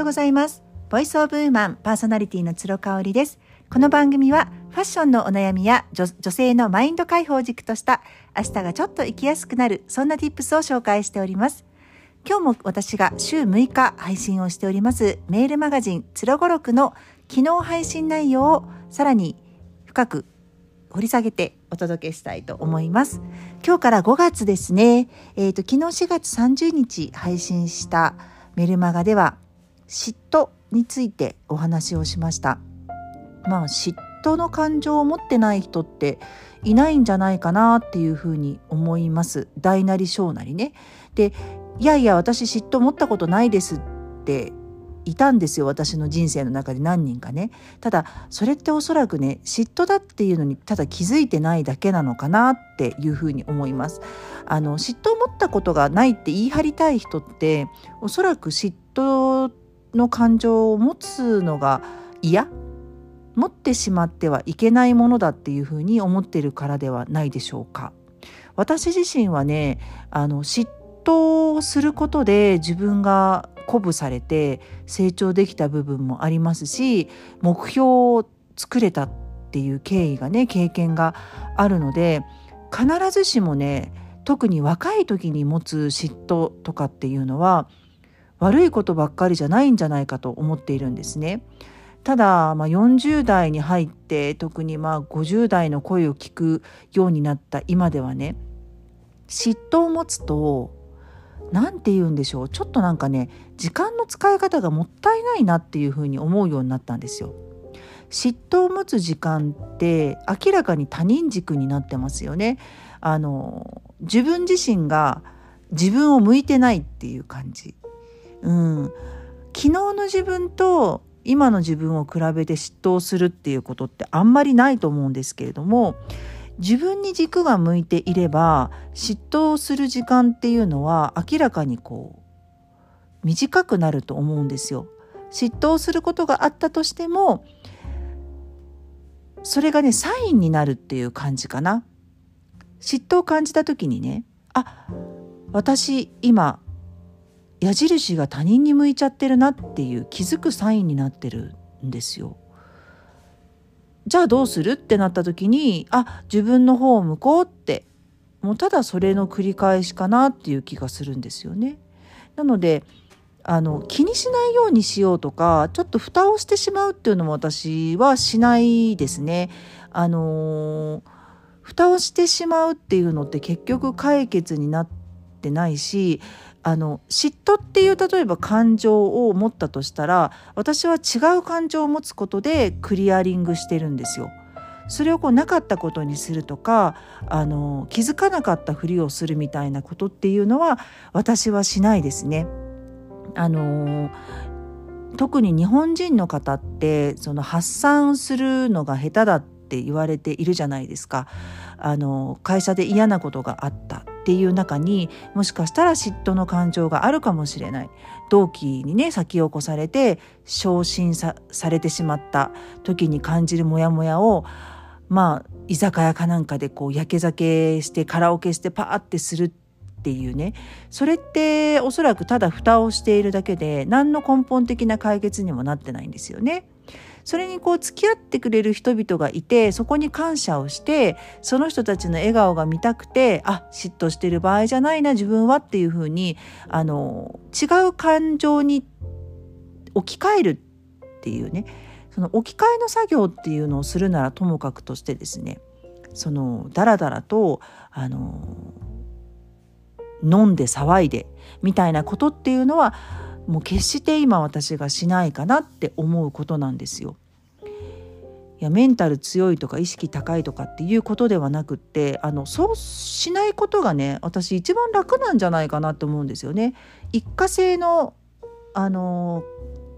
ようございますボイスオブウーマンパーソナリティの鶴香織ですこの番組はファッションのお悩みや女性のマインド解放軸とした明日がちょっと生きやすくなるそんな tips を紹介しております今日も私が週6日配信をしておりますメールマガジンつろごろくの昨日配信内容をさらに深く掘り下げてお届けしたいと思います。今日から5月ですね。えっ、ー、と、昨日4月30日配信したメルマガでは、嫉妬についてお話をしました。まあ、嫉妬の感情を持ってない人っていないんじゃないかなっていうふうに思います。大なり小なりね。で、いやいや、私嫉妬持ったことないですっていたんですよ私の人生の中で何人かねただそれっておそらくね嫉妬だっていうのにただ気づいてないだけなのかなっていうふうに思いますあの嫉妬を持ったことがないって言い張りたい人っておそらく嫉妬の感情を持つのが嫌？持ってしまってはいけないものだっていうふうに思ってるからではないでしょうか？私自身はねあの嫉妬をすることで自分が鼓舞されて成長できた部分もありますし目標を作れたっていう経緯がね経験があるので必ずしもね特に若い時に持つ嫉妬とかっていうのは悪いことばっかりじゃないんじゃないかと思っているんですね。ただ、まあ、40代に入って特にまあ50代の声を聞くようになった今ではね嫉妬を持つと何て言うんでしょうちょっとなんかね時間の使い方がもったいないなっていうふうに思うようになったんですよ。嫉妬を持つ時間って明らかに他人軸になってますよね。あの自分自身が自分を向いてないっていう感じ。うん、昨日の自分と今の自分を比べて嫉妬するっていうことってあんまりないと思うんですけれども自分に軸が向いていれば嫉妬をする時間っていうのは明らかにこう短くなると思うんですよ。嫉妬をすることがあったとしてもそれがねサインになるっていう感じかな。嫉妬を感じた時にねあ私今矢印が他人に向いちゃってるなっていう気づくサインになってるんですよ。じゃあどうするってなった時にあ自分の方を向こうってもうただそれの繰り返しかなっていう気がするんですよね。なのであの気にしないようにしようとかちょっと蓋をしてしまうっていうのも私はしないですね。あの蓋をしてしまうっていうのって結局解決になってないしあの嫉妬っていう例えば感情を持ったとしたら私は違う感情を持つことでクリアリングしてるんですよ。それをこうなかったことにするとかあの気づかなかったふりをするみたいなことっていうのは私はしないですね。あの特に日本人の方ってその発散するのが下手だって言われているじゃないですか。あの会社で嫌なことがあったっていう中にもしかしたら嫉妬の感情があるかもしれない。同期にね先を越されて昇進されてしまった時に感じるモヤモヤをまあ居酒屋かなんかでこうやけ酒してカラオケしてパーってするっていうね。それっておそらくただ蓋をしているだけで何の根本的な解決にもなってないんですよね。それにこう付き合ってくれる人々がいてそこに感謝をしてその人たちの笑顔が見たくてあ嫉妬してる場合じゃないな自分はっていうふうにあの違う感情に置き換えるっていうね。その置き換えの作業っていうのをするならともかくとしてですね。そのダラダラとあの飲んで騒いでみたいなことっていうのはもう決して今私がしないかなって思うことなんですよ。いやメンタル強いとか意識高いとかっていうことではなくってあのそうしないことがね私一番楽なんじゃないかなと思うんですよね。一過性のあの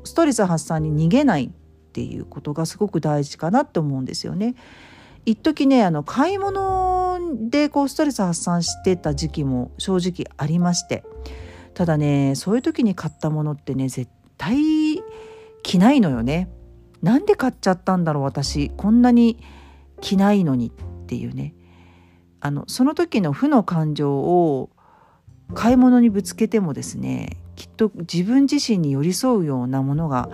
ストレス発散に逃げないっていうことがすごく大事かなって思うんですよね。一時ねあの買い物でこうストレス発散してた時期も正直ありまして。ただねそういう時に買ったものってね絶対着ないのよね。なんで買っちゃったんだろう私。こんなに着ないのにっていうね。あのその時の負の感情を買い物にぶつけてもですねきっと自分自身に寄り添うようなものが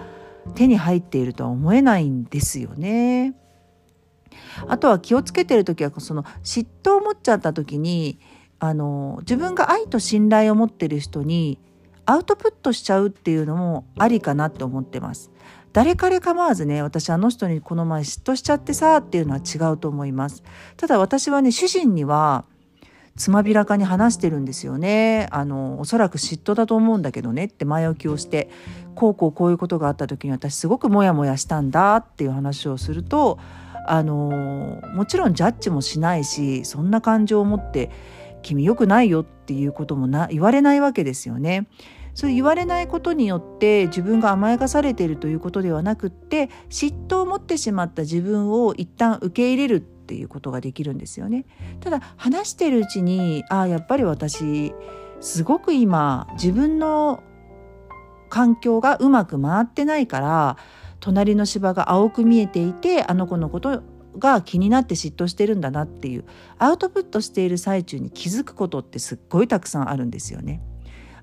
手に入っているとは思えないんですよね。あとは気をつけてる時はその嫉妬を持っちゃった時にあの自分が愛と信頼を持ってる人にアウトプットしちゃうっていうのもありかなって思ってます。誰彼構わずね私あの人にこの前嫉妬しちゃってさっていうのは違うと思います。ただ私はね主人にはつまびらかに話してるんですよねあのおそらく嫉妬だと思うんだけどねって前置きをしてこうこうこういうことがあった時に私すごくモヤモヤしたんだっていう話をするとあのもちろんジャッジもしないしそんな感情を持って君良くないよっていうこともな言われないわけですよね。そう言われないことによって自分が甘やかされているということではなくって嫉妬を持ってしまった自分を一旦受け入れるっていうことができるんですよね。ただ話してるうちにああやっぱり私すごく今自分の環境がうまく回ってないから隣の芝が青く見えていてあの子のことが気になって嫉妬してるんだなっていうアウトプットしている最中に気づくことってすっごいたくさんあるんですよね。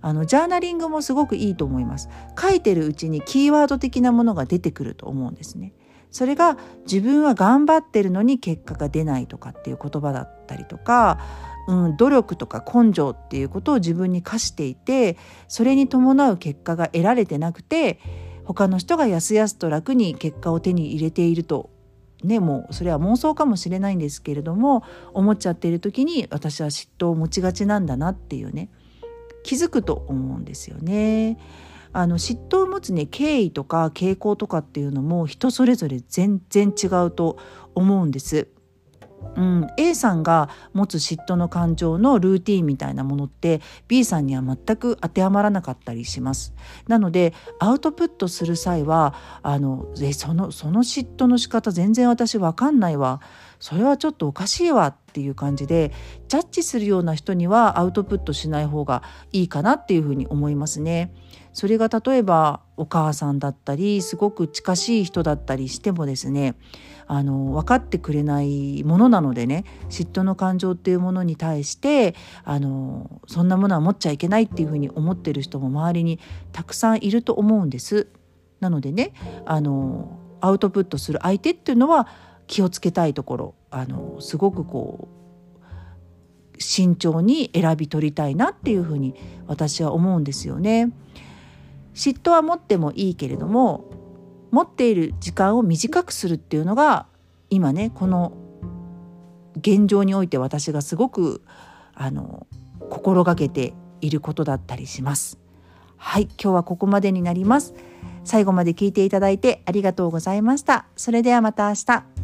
あのジャーナリングもすごくいいと思います書いてるうちにキーワード的なものが出てくると思うんですねそれが自分は頑張ってるのに結果が出ないとかっていう言葉だったりとか、うん、努力とか根性っていうことを自分に課していてそれに伴う結果が得られてなくて他の人がやすやすと楽に結果を手に入れているとねもうそれは妄想かもしれないんですけれども思っちゃっている時に私は嫉妬を持ちがちなんだなっていうね気づくと思うんですよね。あの嫉妬を持つね経緯とか傾向とかっていうのも人それぞれ全然違うと思うんです。うん、A さんが持つ嫉妬の感情のルーティンみたいなものって B さんには全く当てはまらなかったりします。なのでアウトプットする際はあのえそのその嫉妬の仕方全然私わかんないわそれはちょっとおかしいわっていう感じでジャッジするような人にはアウトプットしない方がいいかなっていうふうに思いますね。それが例えばお母さんだったりすごく近しい人だったりしてもですねあの分かってくれないものなのでね嫉妬の感情っていうものに対してあのそんなものは持っちゃいけないっていうふうに思ってる人も周りにたくさんいると思うんです。なのでねあのアウトプットする相手っていうのは気をつけたいところあのすごくこう慎重に選び取りたいなっていうふうに私は思うんですよね。嫉妬は持ってもいいけれども持っている時間を短くするっていうのが今ねこの現状において私がすごくあの心がけていることだったりします。はい今日はここまでになります。最後まで聞いていただいてありがとうございました。それではまた明日。